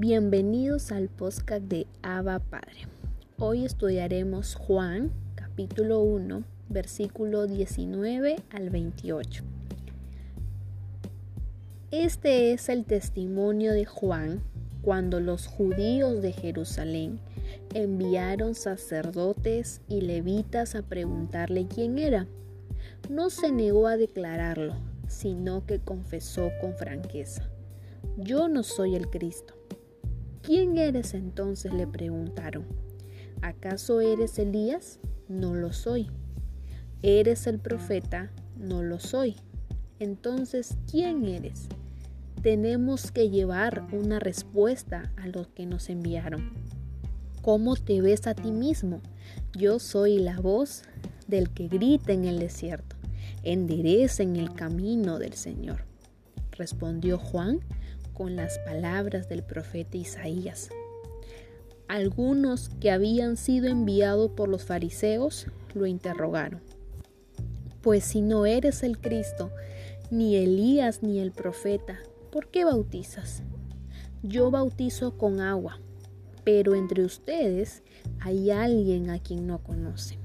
Bienvenidos al podcast de Abba Padre. Hoy estudiaremos Juan, capítulo 1, versículo 19 al 28. Este es el testimonio de Juan cuando los judíos de Jerusalén enviaron sacerdotes y levitas a preguntarle quién era. No se negó a declararlo, sino que confesó con franqueza, yo no soy el Cristo. ¿Quién eres entonces? le preguntaron. ¿Acaso eres Elías? No lo soy. ¿Eres el profeta? No lo soy. Entonces, ¿quién eres? Tenemos que llevar una respuesta a los que nos enviaron. ¿Cómo te ves a ti mismo? Yo soy la voz del que grita en el desierto. Enderecen el camino del Señor. Respondió Juan con las palabras del profeta Isaías. Algunos que habían sido enviados por los fariseos lo interrogaron. Pues si no eres el Cristo, ni Elías ni el profeta, ¿por qué bautizas? Yo bautizo con agua, pero entre ustedes hay alguien a quien no conocen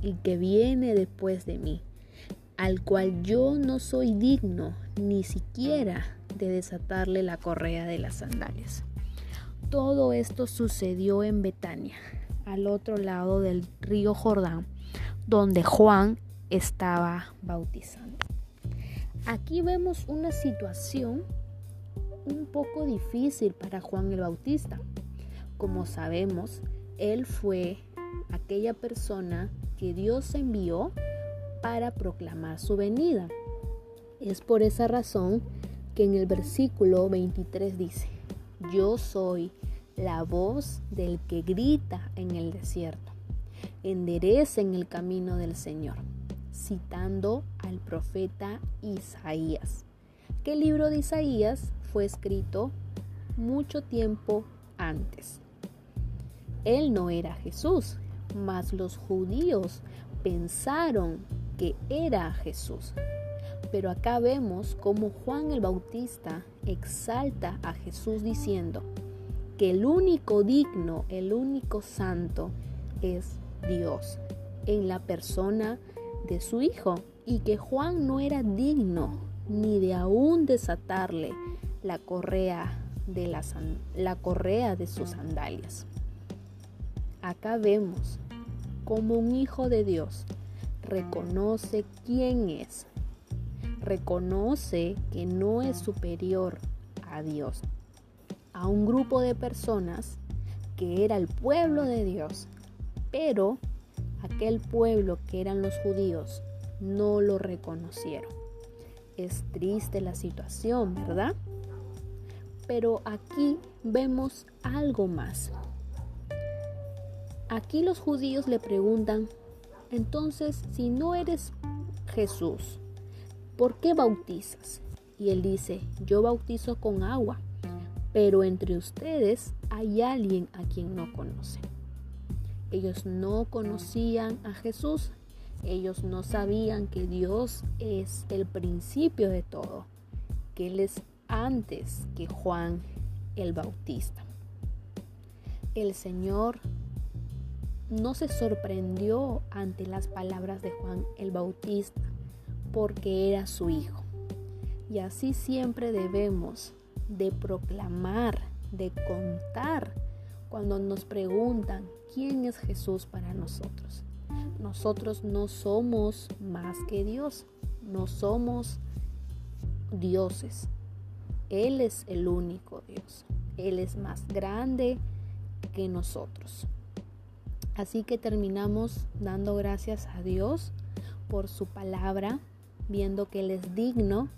y que viene después de mí, al cual yo no soy digno ni siquiera de desatarle la correa de las sandalias. Todo esto sucedió en Betania, al otro lado del río Jordán, donde Juan estaba bautizando. Aquí vemos una situación un poco difícil para Juan el Bautista. Como sabemos, él fue aquella persona que Dios envió para proclamar su venida. Es por esa razón que en el versículo 23 dice, yo soy la voz del que grita en el desierto, enderecen el camino del Señor, citando al profeta Isaías. ¿Qué libro de Isaías fue escrito mucho tiempo antes? Él no era Jesús, mas los judíos pensaron que era Jesús. Pero acá vemos cómo Juan el Bautista exalta a Jesús diciendo que el único digno, el único santo es Dios en la persona de su Hijo y que Juan no era digno ni de aún desatarle la correa de, la correa de sus sandalias. Acá vemos como un hijo de Dios reconoce quién es reconoce que no es superior a Dios, a un grupo de personas que era el pueblo de Dios, pero aquel pueblo que eran los judíos no lo reconocieron. Es triste la situación, ¿verdad? Pero aquí vemos algo más. Aquí los judíos le preguntan, entonces, si no eres Jesús, ¿por qué bautizas? Y él dice, yo bautizo con agua, pero entre ustedes hay alguien a quien no conocen. Ellos no conocían a Jesús, ellos no sabían que Dios es el principio de todo, que Él es antes que Juan el Bautista. El Señor no se sorprendió ante las palabras de Juan el Bautista porque era su Hijo. Y así siempre debemos de proclamar, de contar cuando nos preguntan quién es Jesús para nosotros. Nosotros no somos más que Dios, no somos dioses. Él es el único Dios. Él es más grande que nosotros. Así que terminamos dando gracias a Dios por su palabra, viendo que Él es digno,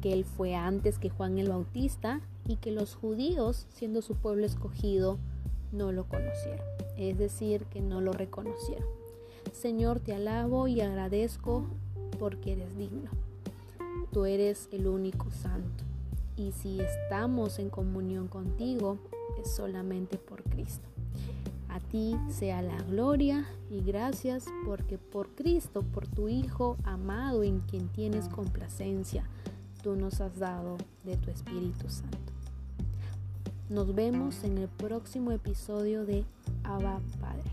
que Él fue antes que Juan el Bautista y que los judíos, siendo su pueblo escogido, no lo conocieron. Es decir, que no lo reconocieron. Señor, te alabo y agradezco porque eres digno. Tú eres el único santo. Y si estamos en comunión contigo, es solamente por Cristo. A ti sea la gloria y gracias porque por Cristo, por tu Hijo amado en quien tienes complacencia, tú nos has dado de tu Espíritu Santo. Nos vemos en el próximo episodio de Abba Padre.